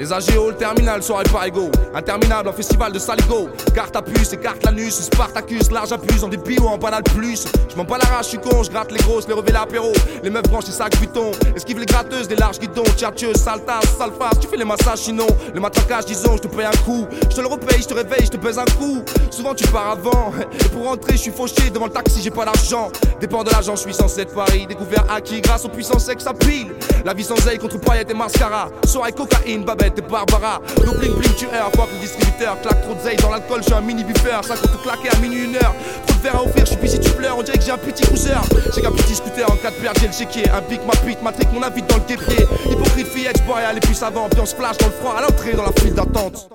Les AGO, le terminal, soirée par égaux. Interminable, en festival de saligo. Carte à puce et carte l'anus. Spartacus, large abuse, en débit ou en banal plus. Je m'en pas la rage, je suis con, je gratte les grosses, les revêts l'apéro. Les meufs branchent les sacs buton. Esquive les gratteuses, des larges guidons. Tchatcheuse, saltas, salfas. Tu fais les massages sinon. Le matraquage, disons, je te paye un coup. Je te le repaye, je te réveille, je te baise un coup. Souvent tu pars avant. Et pour rentrer, je suis fauché devant le taxi, j'ai pas d'argent. Dépend de l'argent, je suis censé être Paris. Découvert acquis grâce aux puissances sexe à pile. La vie sans aile contre paillettes et mascara. Soirée cocaïne, babette barbara. Le bling bling tu erres, que le distributeur claque trop de zeille dans l'alcool, je un mini buffer. Ça compte claquer à minuit une heure. Trop de verre à offrir, je suis si tu pleures, on dirait que j'ai un petit cruiser. J'ai qu'un petit scooter en 4 paires, j'ai le chéquier. Un pic, ma pite, matrique, mon avis dans le képier. Hypocrite fillette, boréal et puis savant. Ambiance flash dans le froid à l'entrée dans la file d'attente.